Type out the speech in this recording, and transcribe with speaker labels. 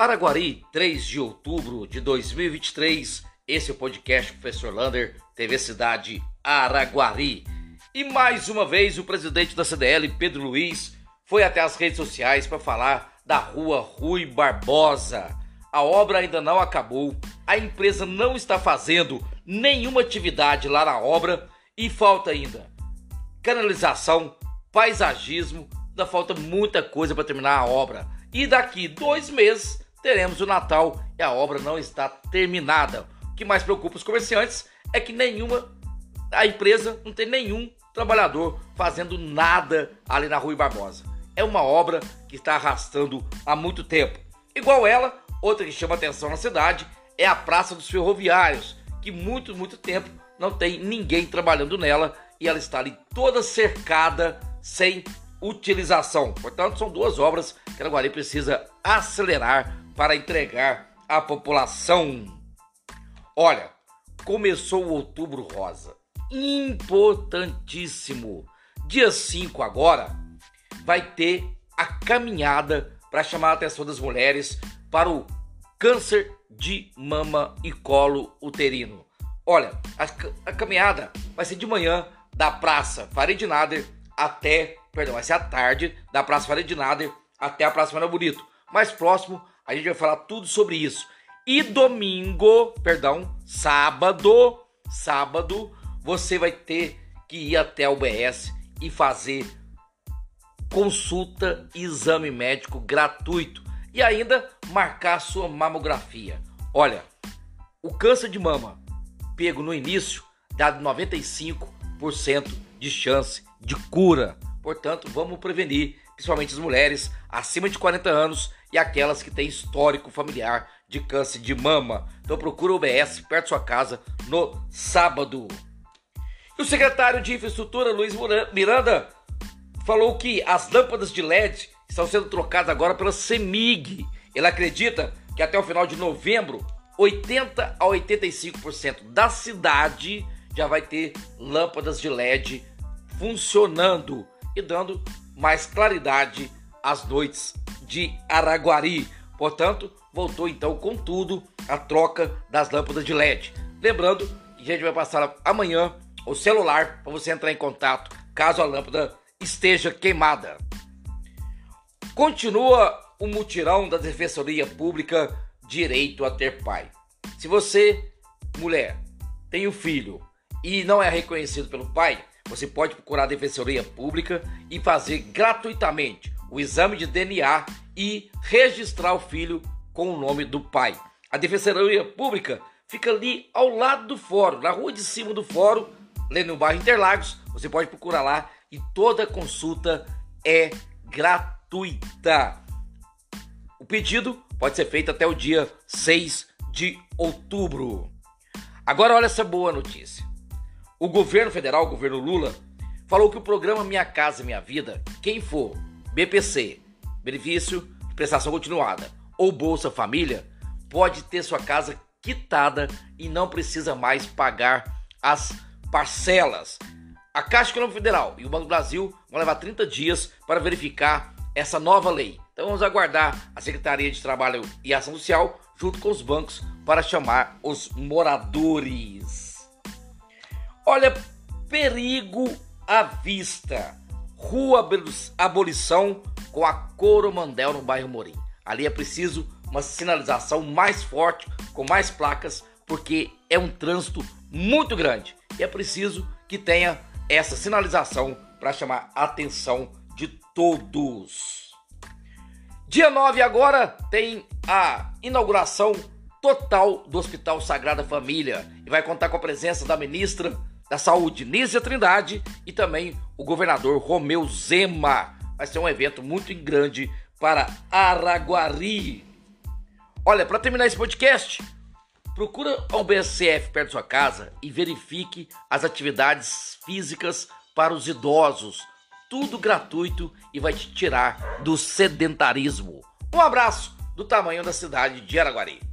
Speaker 1: Araguari, 3 de outubro de 2023. Esse é o podcast Professor Lander, TV Cidade Araguari. E mais uma vez o presidente da CDL, Pedro Luiz, foi até as redes sociais para falar da rua Rui Barbosa. A obra ainda não acabou, a empresa não está fazendo nenhuma atividade lá na obra e falta ainda canalização, paisagismo, ainda falta muita coisa para terminar a obra. E daqui dois meses teremos o Natal e a obra não está terminada. O que mais preocupa os comerciantes é que nenhuma a empresa não tem nenhum trabalhador fazendo nada ali na Rui Barbosa. É uma obra que está arrastando há muito tempo. Igual ela, outra que chama atenção na cidade é a Praça dos Ferroviários, que muito, muito tempo não tem ninguém trabalhando nela e ela está ali toda cercada sem utilização. Portanto, são duas obras que a Araguari precisa acelerar para entregar à população. Olha, começou o Outubro Rosa. Importantíssimo. Dia 5 agora vai ter a caminhada para chamar a atenção das mulheres para o câncer de mama e colo uterino. Olha, a, a caminhada vai ser de manhã da Praça Farid Nader até, perdão, vai ser à tarde da Praça Farid Nader até a Praça Manoel Bonito. Mais próximo, a gente vai falar tudo sobre isso. E domingo, perdão, sábado, sábado, você vai ter que ir até o BS e fazer consulta, exame médico gratuito e ainda marcar sua mamografia. Olha, o câncer de mama pego no início dá 95 de chance de cura. Portanto, vamos prevenir, principalmente as mulheres acima de 40 anos e aquelas que têm histórico familiar de câncer de mama. Então procura o OBS perto da sua casa no sábado. E o secretário de Infraestrutura, Luiz Miranda, falou que as lâmpadas de LED estão sendo trocadas agora pela CEMIG. Ele acredita que até o final de novembro, 80 a 85% da cidade já vai ter lâmpadas de LED funcionando e dando mais claridade às noites de Araguari. Portanto, voltou então com tudo a troca das lâmpadas de LED. Lembrando que a gente vai passar amanhã o celular para você entrar em contato caso a lâmpada esteja queimada. Continua o mutirão da Defensoria Pública Direito a Ter Pai. Se você, mulher, tem um filho e não é reconhecido pelo pai, você pode procurar a Defensoria Pública e fazer gratuitamente o exame de DNA e registrar o filho com o nome do pai. A Defensoria Pública fica ali ao lado do fórum, na rua de cima do fórum, no bairro Interlagos. Você pode procurar lá e toda consulta é gratuita. O pedido pode ser feito até o dia 6 de outubro. Agora olha essa boa notícia. O governo federal, o governo Lula, falou que o programa Minha Casa Minha Vida, quem for BPC, benefício de prestação continuada, ou Bolsa Família, pode ter sua casa quitada e não precisa mais pagar as parcelas. A Caixa Econômica Federal e o Banco do Brasil vão levar 30 dias para verificar essa nova lei. Então vamos aguardar a Secretaria de Trabalho e Ação Social junto com os bancos para chamar os moradores. Olha, perigo à vista. Rua Abolição com a Coromandel no bairro Morim. Ali é preciso uma sinalização mais forte, com mais placas, porque é um trânsito muito grande. E é preciso que tenha essa sinalização para chamar a atenção de todos. Dia 9 agora tem a inauguração total do Hospital Sagrada Família e vai contar com a presença da ministra da Saúde, Nízia Trindade, e também o governador Romeu Zema. Vai ser um evento muito grande para Araguari. Olha, para terminar esse podcast, procura um BSF perto da sua casa e verifique as atividades físicas para os idosos. Tudo gratuito e vai te tirar do sedentarismo. Um abraço do tamanho da cidade de Araguari.